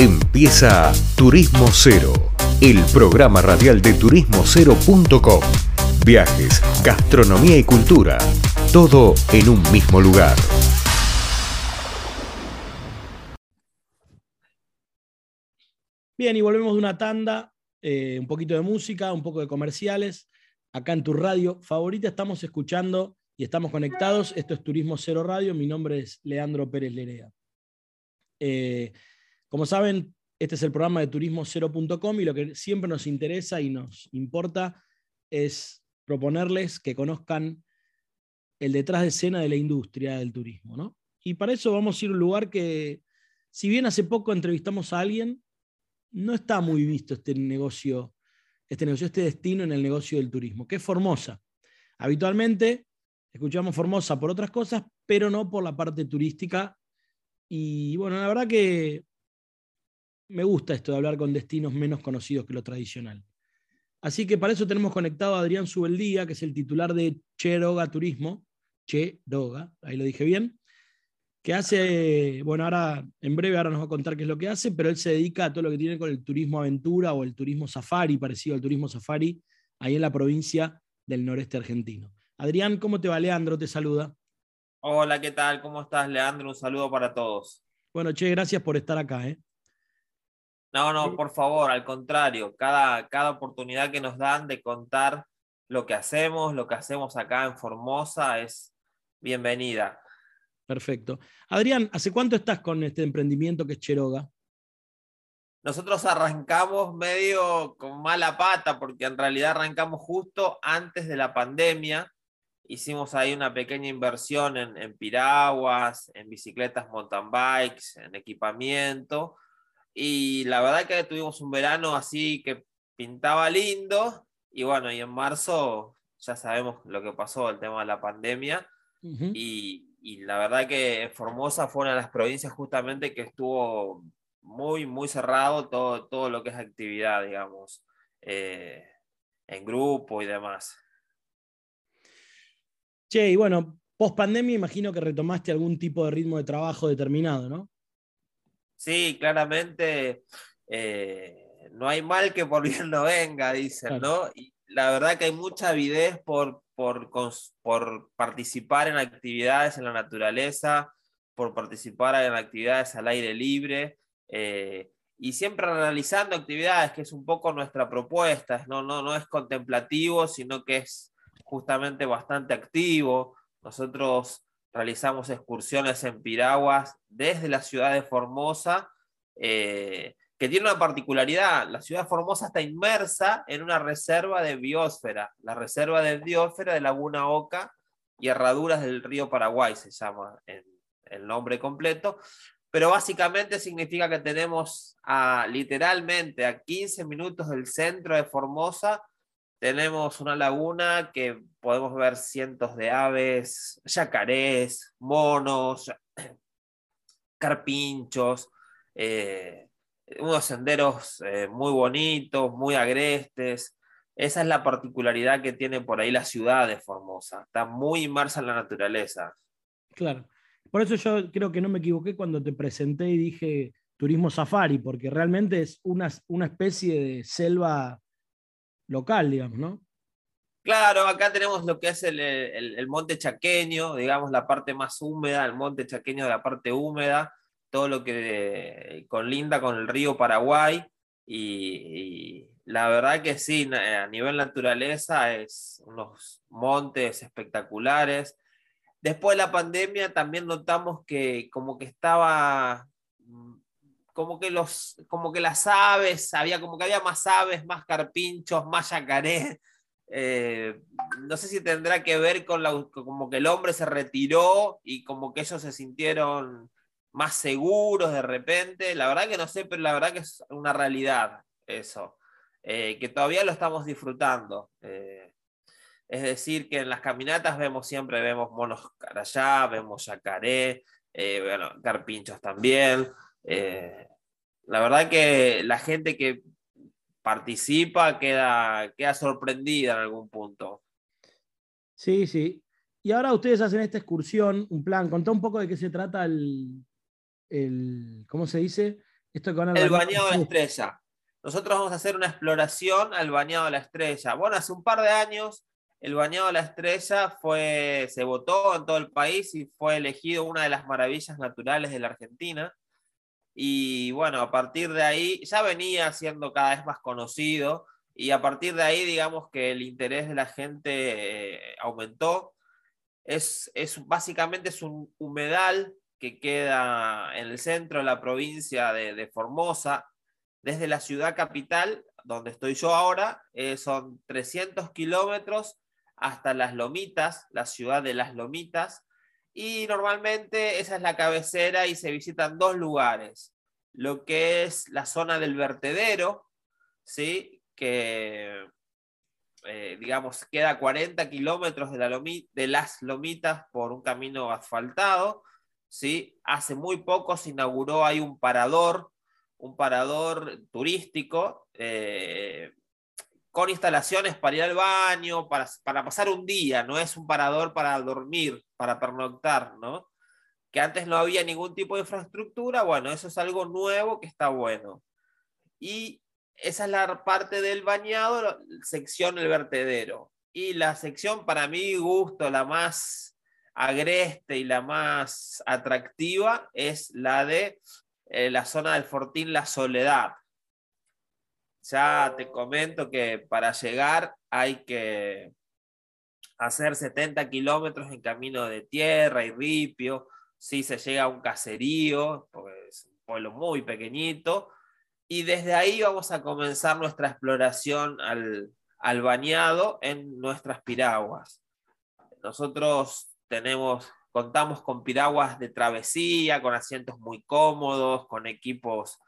Empieza Turismo Cero, el programa radial de turismocero.com. Viajes, gastronomía y cultura, todo en un mismo lugar. Bien, y volvemos de una tanda, eh, un poquito de música, un poco de comerciales. Acá en tu radio favorita estamos escuchando y estamos conectados. Esto es Turismo Cero Radio. Mi nombre es Leandro Pérez Lerea. Eh, como saben, este es el programa de turismocero.com y lo que siempre nos interesa y nos importa es proponerles que conozcan el detrás de escena de la industria del turismo. ¿no? Y para eso vamos a ir a un lugar que, si bien hace poco entrevistamos a alguien, no está muy visto este negocio, este negocio, este destino en el negocio del turismo, que es Formosa. Habitualmente escuchamos Formosa por otras cosas, pero no por la parte turística. Y bueno, la verdad que me gusta esto de hablar con destinos menos conocidos que lo tradicional. Así que para eso tenemos conectado a Adrián Subeldía, que es el titular de Cheroga Turismo, Cheroga, ahí lo dije bien, que hace, bueno, ahora en breve ahora nos va a contar qué es lo que hace, pero él se dedica a todo lo que tiene con el turismo aventura o el turismo safari, parecido al turismo safari, ahí en la provincia del noreste argentino. Adrián, ¿cómo te va? Leandro te saluda. Hola, ¿qué tal? ¿Cómo estás, Leandro? Un saludo para todos. Bueno, che, gracias por estar acá. ¿eh? No, no, por favor, al contrario, cada, cada oportunidad que nos dan de contar lo que hacemos, lo que hacemos acá en Formosa es bienvenida. Perfecto. Adrián, ¿hace cuánto estás con este emprendimiento que es Cheroga? Nosotros arrancamos medio con mala pata porque en realidad arrancamos justo antes de la pandemia. Hicimos ahí una pequeña inversión en, en piraguas, en bicicletas mountain bikes, en equipamiento y la verdad que tuvimos un verano así que pintaba lindo. Y bueno, y en marzo ya sabemos lo que pasó, el tema de la pandemia. y, y, la verdad que Formosa fue una de las provincias justamente que estuvo muy, muy cerrado todo, todo lo que es actividad, digamos, eh, en grupo y demás. Che, y bueno, post pandemia imagino que retomaste algún tipo de ritmo de trabajo determinado, ¿no? Sí, claramente eh, no hay mal que por bien no venga, dicen, ¿no? Y la verdad que hay mucha avidez por, por, por participar en actividades en la naturaleza, por participar en actividades al aire libre. Eh, y siempre realizando actividades, que es un poco nuestra propuesta, ¿no? No, no es contemplativo, sino que es justamente bastante activo. Nosotros realizamos excursiones en piraguas desde la ciudad de Formosa, eh, que tiene una particularidad. La ciudad de Formosa está inmersa en una reserva de biosfera, la reserva de biosfera de Laguna Oca y Herraduras del río Paraguay, se llama el nombre completo. Pero básicamente significa que tenemos a, literalmente a 15 minutos del centro de Formosa tenemos una laguna que podemos ver cientos de aves, yacarés, monos, carpinchos, eh, unos senderos eh, muy bonitos, muy agrestes. Esa es la particularidad que tiene por ahí la ciudad de Formosa. Está muy inmersa en la naturaleza. Claro. Por eso yo creo que no me equivoqué cuando te presenté y dije turismo safari, porque realmente es una, una especie de selva local, digamos, ¿no? Claro, acá tenemos lo que es el, monte chaqueño, digamos, la parte más húmeda, el monte chaqueño de la parte húmeda, todo lo que conlinda con el río Paraguay. Y, la verdad que sí, a nivel naturaleza es unos montes espectaculares. Después de la pandemia también notamos que como que estaba como que los, como que las aves, había como que había más aves, más carpinchos, más yacaré. Eh, no sé si tendrá que ver con como que el hombre se retiró y como que ellos se sintieron más seguros de repente. La verdad que no sé, pero la verdad que es una realidad eso, eh, que todavía lo estamos disfrutando. Eh, es decir, que en las caminatas vemos siempre, vemos monos carayá, vemos yacaré, bueno, carpinchos también. La verdad que la gente que participa queda, queda sorprendida en algún punto. Sí, sí. Y ahora ustedes hacen esta excursión, un plan. Contá un poco de qué se trata el, ¿cómo se dice? Esto con el, bañado de la estrella. Nosotros vamos a hacer una exploración al bañado de la estrella. Bueno, hace un par de años el bañado de la estrella fue, se votó en todo el país y fue elegido una de las maravillas naturales de la Argentina. Y bueno, a partir de ahí ya venía siendo cada vez más conocido y a partir de ahí digamos que el interés de la gente eh, aumentó. Es, es, básicamente es un humedal que queda en el centro de la provincia de, Formosa, desde la ciudad capital, donde estoy yo ahora, eh, son 300 kilómetros hasta Las Lomitas, la ciudad de Las Lomitas, y normalmente esa es la cabecera y se visitan dos lugares, lo que es la zona del vertedero, ¿sí? que eh, digamos queda a 40 kilómetros de, de las Lomitas por un camino asfaltado, ¿sí? hace muy poco se inauguró ahí un parador, un parador turístico, eh, con instalaciones para ir al baño, para, para, pasar un día, no es un parador para dormir, para pernoctar, ¿no? Que antes no había ningún tipo de infraestructura, bueno, eso es algo nuevo que está bueno. Y esa es la parte del bañado, sección del vertedero. Y la sección, para mi gusto, la más agreste y la más atractiva es la de eh, la zona del Fortín La Soledad, ya te comento que para llegar hay que hacer 70 kilómetros en camino de tierra y ripio. Si se llega a un caserío, porque es un pueblo muy pequeñito. Y desde ahí vamos a comenzar nuestra exploración al, al bañado en nuestras piraguas. Nosotros tenemos, contamos con piraguas de travesía, con asientos muy cómodos, con equipos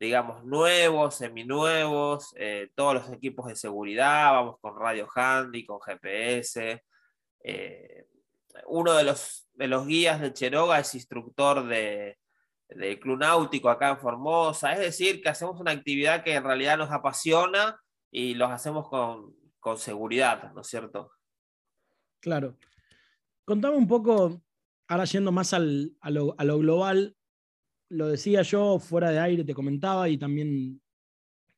digamos, nuevos, seminuevos, eh, todos los equipos de seguridad, vamos con radio handy, con GPS. Eh, uno de los, de los guías de Cheroga es instructor de, del Club Náutico acá en Formosa, es decir, que hacemos una actividad que en realidad nos apasiona y los hacemos con, con seguridad, ¿no es cierto? Claro. Contame un poco, ahora yendo más al, a, lo, a lo global, lo decía yo fuera de aire, te comentaba y también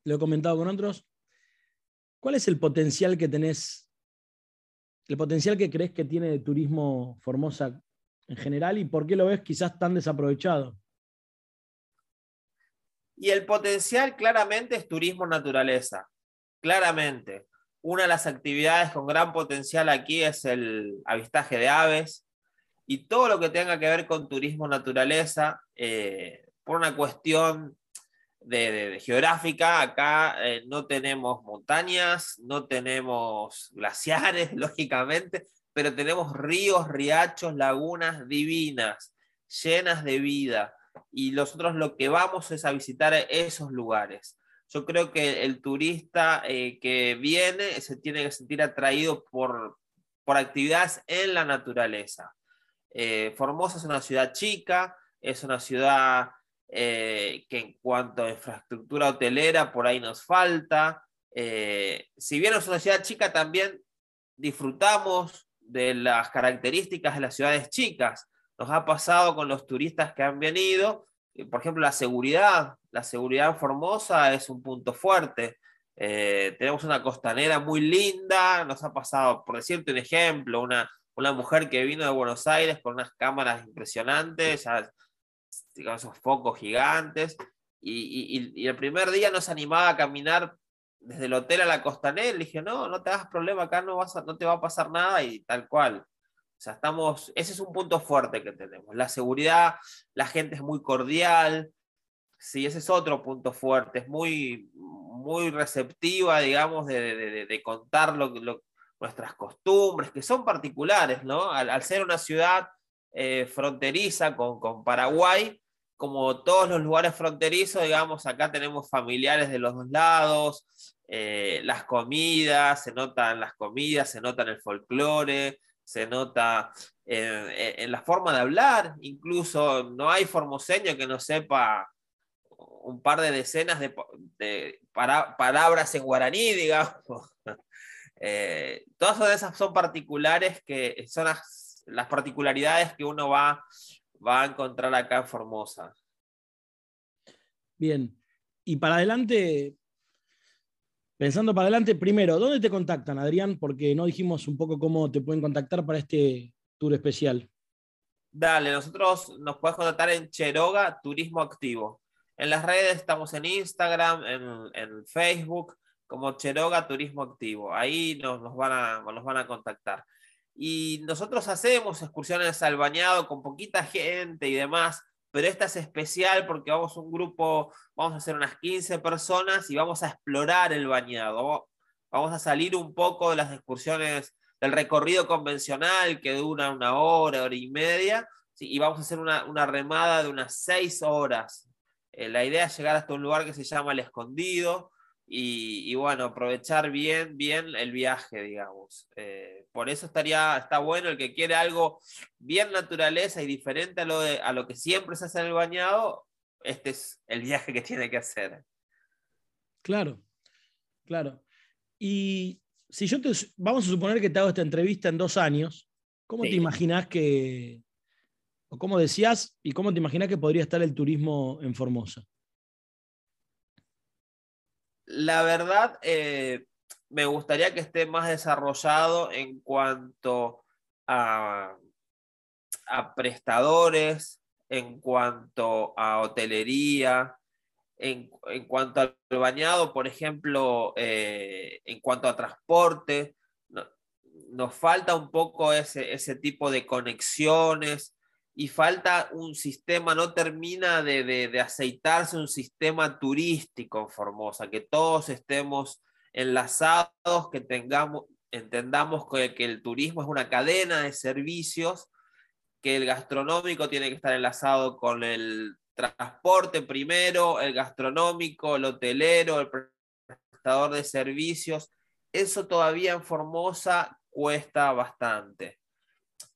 lo he comentado con otros. ¿Cuál es el potencial que tenés, el potencial que crees que tiene el turismo Formosa en general y por qué lo ves quizás tan desaprovechado? Y el potencial claramente es turismo naturaleza, claramente. Una de las actividades con gran potencial aquí es el avistaje de aves, y todo lo que tenga que ver con turismo naturaleza, eh, por una cuestión de, geográfica, acá eh, no tenemos montañas, no tenemos glaciares, lógicamente, pero tenemos ríos, riachos, lagunas divinas, llenas de vida. Y nosotros lo que vamos es a visitar esos lugares. Yo creo que el turista eh, que viene se tiene que sentir atraído por, por actividades en la naturaleza. Eh, Formosa es una ciudad chica, es una ciudad eh, que en cuanto a infraestructura hotelera por ahí nos falta. Eh, si bien es una ciudad chica, también disfrutamos de las características de las ciudades chicas. Nos ha pasado con los turistas que han venido, por ejemplo, la seguridad. La seguridad en Formosa es un punto fuerte. tenemos una costanera muy linda, nos ha pasado, por decirte un ejemplo, una, una mujer que vino de Buenos Aires con unas cámaras impresionantes, ya, digamos, esos focos gigantes, y, el primer día nos animaba a caminar desde el hotel a la costanera, le dije, no, no te hagas problema, acá no, vas no te va a pasar nada, y tal cual. O estamos, ese es un punto fuerte que tenemos. La seguridad, la gente es muy cordial, sí, ese es otro punto fuerte, es muy, muy receptiva, digamos, de, de, contar lo, lo, nuestras costumbres, que son particulares, ¿no? Al, ser una ciudad eh, fronteriza con, Paraguay, como todos los lugares fronterizos, digamos, acá tenemos familiares de los dos lados, eh, las comidas, se notan las comidas, se nota en el folclore, se nota en, la forma de hablar, incluso no hay formoseño que no sepa un par de decenas de, palabras en guaraní, digamos. Eh, todas esas son particulares que son las, particularidades que uno va, va a encontrar acá en Formosa. Bien. Y para adelante, pensando para adelante, primero, ¿dónde te contactan, Adrián? Porque no dijimos un poco cómo te pueden contactar para este tour especial. Dale, nosotros nos puedes contactar en Cheroga Turismo Activo. En las redes estamos en Instagram, en, Facebook, como Cheroga Turismo Activo. Ahí nos, nos, van a, nos van a contactar. Y nosotros hacemos excursiones al bañado con poquita gente y demás, pero esta es especial porque vamos a un grupo, vamos a hacer unas 15 personas y vamos a explorar el bañado. Vamos a salir un poco de las excursiones del recorrido convencional que dura una hora, hora y media, y vamos a hacer una, una remada de unas 6 horas. Eh, la idea es llegar hasta un lugar que se llama El Escondido, y, bueno, aprovechar bien, bien el viaje, digamos. Eh, por eso estaría, está bueno el que quiere algo bien naturaleza y diferente a lo, de, a lo que siempre se hace en el bañado, este es el viaje que tiene que hacer. Claro, claro. Y si yo te, vamos a suponer que te hago esta entrevista en dos años, ¿cómo te imaginas que, o cómo decías, y cómo te imaginas que podría estar el turismo en Formosa? La verdad, eh, me gustaría que esté más desarrollado en cuanto a, prestadores, en cuanto a hotelería, en, cuanto al bañado, por ejemplo, eh, en cuanto a transporte. nos falta un poco ese, ese tipo de conexiones y falta un sistema, no termina de, aceitarse un sistema turístico en Formosa, que todos estemos enlazados, que tengamos, entendamos que, que, el turismo es una cadena de servicios, que el gastronómico tiene que estar enlazado con el transporte primero, el gastronómico, el hotelero, el prestador de servicios. Eso todavía en Formosa cuesta bastante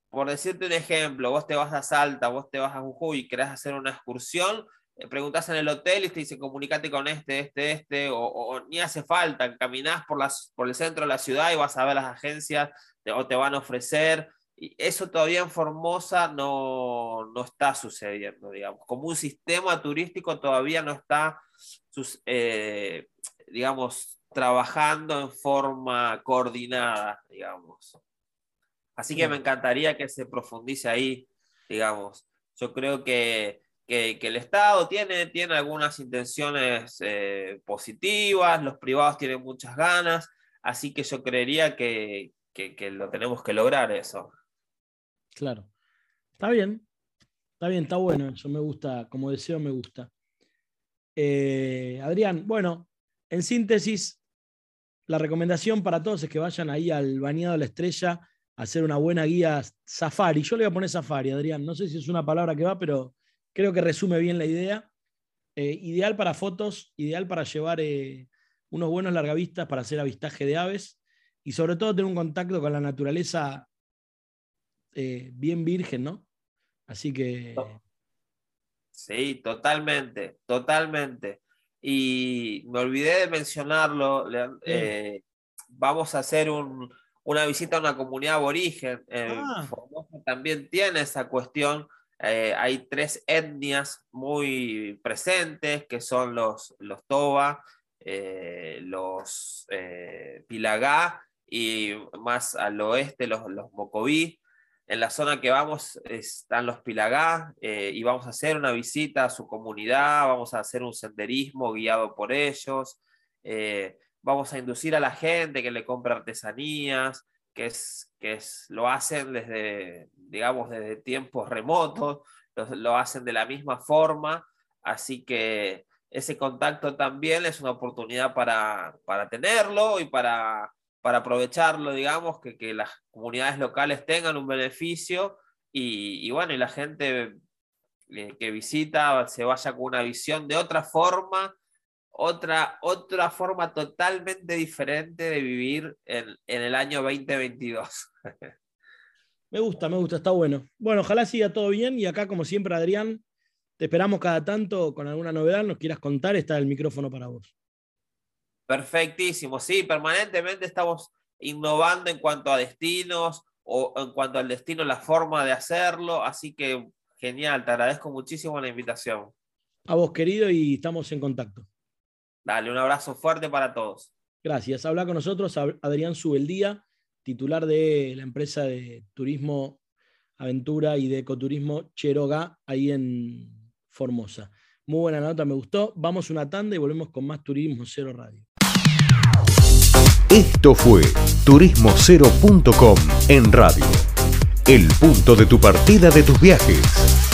por decirte un ejemplo, vos te vas a Salta, vos te vas a Jujuy y querés hacer una excursión, eh, preguntás en el hotel y te dice comunícate con este, este, este, o, ni hace falta, caminás por, las, por el centro de la ciudad y vas a ver las agencias o te van a ofrecer. Y eso todavía en Formosa no, no está sucediendo, digamos. Como un sistema turístico todavía no está, eh, digamos, trabajando en forma coordinada, digamos. Así que me encantaría que se profundice ahí, digamos. Yo creo que, el Estado tiene, tiene algunas intenciones eh, positivas, los privados tienen muchas ganas, así que yo creería que, lo tenemos que lograr eso. Claro. Está bien, está bien, está bueno, eso me gusta, como deseo me gusta. Eh, Adrián, bueno, en síntesis, la recomendación para todos es que vayan ahí al Bañado de la Estrella hacer una buena guía safari. Yo le voy a poner safari, Adrián. No sé si es una palabra que va, pero creo que resume bien la idea. Eh, ideal para fotos, ideal para llevar eh, unos buenos largavistas para hacer avistaje de aves y sobre todo tener un contacto con la naturaleza eh, bien virgen, ¿no? Así que... Sí, totalmente, totalmente. Y me olvidé de mencionarlo, vamos a hacer un, una visita a una comunidad aborigen. Ah. también tiene esa cuestión. Eh, hay tres etnias muy presentes, que son los, los Toba, eh, los eh, Pilagá y más al oeste los, los Mocoví. En la zona que vamos están los Pilagá y vamos a hacer una visita a su comunidad, vamos a hacer un senderismo guiado por ellos vamos a inducir a la gente que le compre artesanías, que, es, que es, lo hacen desde, digamos, desde tiempos remotos, lo, hacen de la misma forma, así que ese contacto también es una oportunidad para, tenerlo y para, para aprovecharlo, digamos, que, que, las comunidades locales tengan un beneficio y, y bueno, y la gente eh, que visita se vaya con una visión de otra forma otra, otra forma totalmente diferente de vivir en, el año 2022. Me gusta, me gusta, está bueno. Bueno, ojalá siga todo bien y acá, como siempre, Adrián, te esperamos cada tanto con alguna novedad, nos quieras contar, está el micrófono para vos. Perfectísimo, sí, permanentemente estamos innovando en cuanto a destinos o en cuanto al destino, la forma de hacerlo, así que genial, te agradezco muchísimo la invitación. A vos, querido, y estamos en contacto. Dale, un abrazo fuerte para todos. Gracias. Habla con nosotros Adrián Subeldía, titular de la empresa de turismo, aventura y de ecoturismo Cheroga, ahí en Formosa. Muy buena nota, me gustó. Vamos una tanda y volvemos con más Turismo Cero Radio. Esto fue turismocero.com en radio. El punto de tu partida de tus viajes.